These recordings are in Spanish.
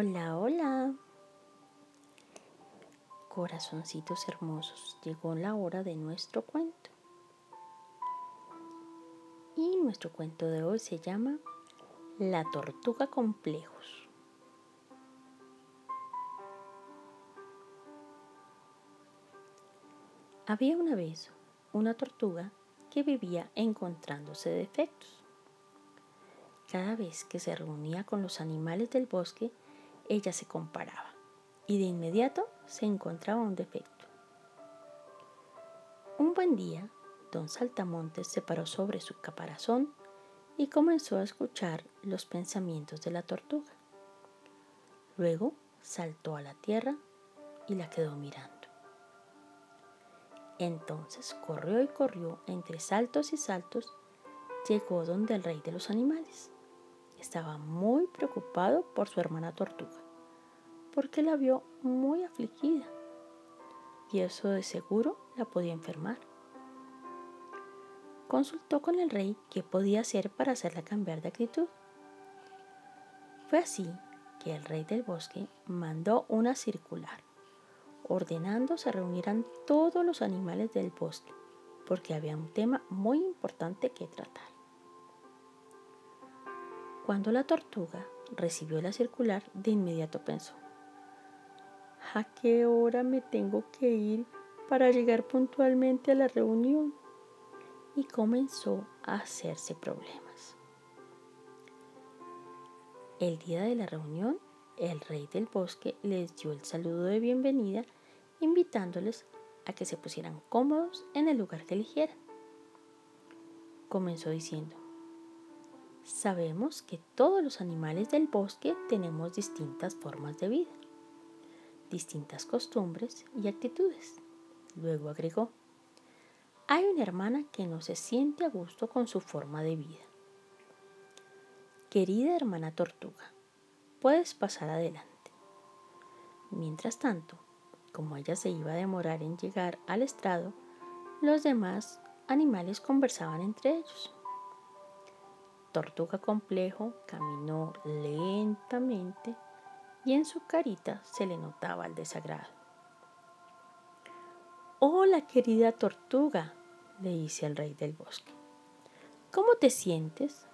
Hola, hola. Corazoncitos hermosos, llegó la hora de nuestro cuento. Y nuestro cuento de hoy se llama La tortuga complejos. Había una vez una tortuga que vivía encontrándose defectos. Cada vez que se reunía con los animales del bosque, ella se comparaba y de inmediato se encontraba un defecto. Un buen día, don Saltamontes se paró sobre su caparazón y comenzó a escuchar los pensamientos de la tortuga. Luego saltó a la tierra y la quedó mirando. Entonces corrió y corrió entre saltos y saltos, llegó donde el rey de los animales. Estaba muy preocupado por su hermana tortuga, porque la vio muy afligida y eso de seguro la podía enfermar. Consultó con el rey qué podía hacer para hacerla cambiar de actitud. Fue así que el rey del bosque mandó una circular, ordenando se reunieran todos los animales del bosque, porque había un tema muy importante que tratar. Cuando la tortuga recibió la circular, de inmediato pensó, ¿a qué hora me tengo que ir para llegar puntualmente a la reunión? Y comenzó a hacerse problemas. El día de la reunión, el rey del bosque les dio el saludo de bienvenida, invitándoles a que se pusieran cómodos en el lugar que eligieran. Comenzó diciendo, Sabemos que todos los animales del bosque tenemos distintas formas de vida, distintas costumbres y actitudes. Luego agregó, hay una hermana que no se siente a gusto con su forma de vida. Querida hermana tortuga, puedes pasar adelante. Mientras tanto, como ella se iba a demorar en llegar al estrado, los demás animales conversaban entre ellos. Tortuga Complejo caminó lentamente y en su carita se le notaba el desagrado. Hola, querida tortuga, le dice el rey del bosque. ¿Cómo te sientes?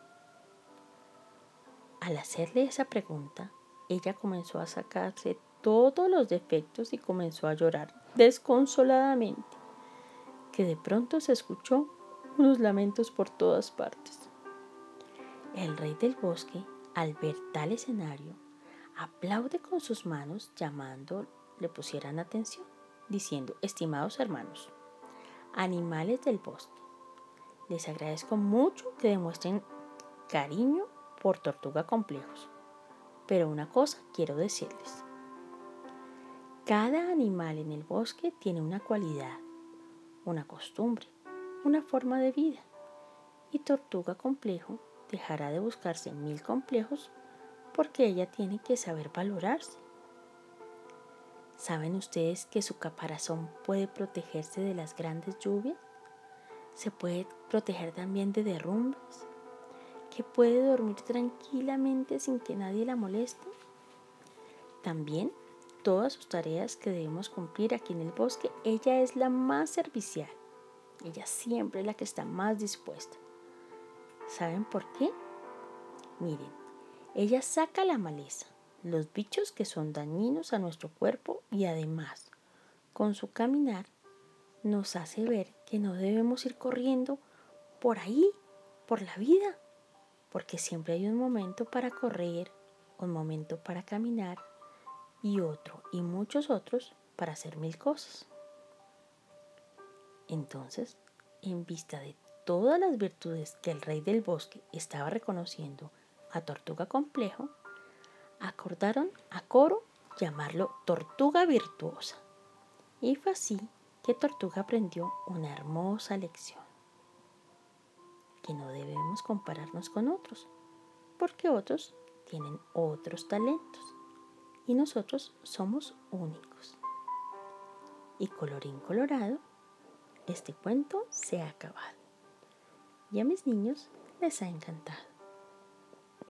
Al hacerle esa pregunta, ella comenzó a sacarse todos los defectos y comenzó a llorar desconsoladamente, que de pronto se escuchó unos lamentos por todas partes. El rey del bosque, al ver tal escenario, aplaude con sus manos llamando le pusieran atención, diciendo, estimados hermanos, animales del bosque, les agradezco mucho que demuestren cariño por tortuga complejos. Pero una cosa quiero decirles. Cada animal en el bosque tiene una cualidad, una costumbre, una forma de vida. Y tortuga complejo dejará de buscarse mil complejos porque ella tiene que saber valorarse. ¿Saben ustedes que su caparazón puede protegerse de las grandes lluvias? Se puede proteger también de derrumbes, que puede dormir tranquilamente sin que nadie la moleste. También todas sus tareas que debemos cumplir aquí en el bosque, ella es la más servicial. Ella siempre es la que está más dispuesta. ¿Saben por qué? Miren, ella saca la maleza, los bichos que son dañinos a nuestro cuerpo y además, con su caminar, nos hace ver que no debemos ir corriendo por ahí, por la vida, porque siempre hay un momento para correr, un momento para caminar y otro y muchos otros para hacer mil cosas. Entonces, en vista de todas las virtudes que el rey del bosque estaba reconociendo a Tortuga Complejo, acordaron a coro llamarlo Tortuga Virtuosa. Y fue así que Tortuga aprendió una hermosa lección, que no debemos compararnos con otros, porque otros tienen otros talentos y nosotros somos únicos. Y colorín colorado, este cuento se ha acabado y a mis niños les ha encantado.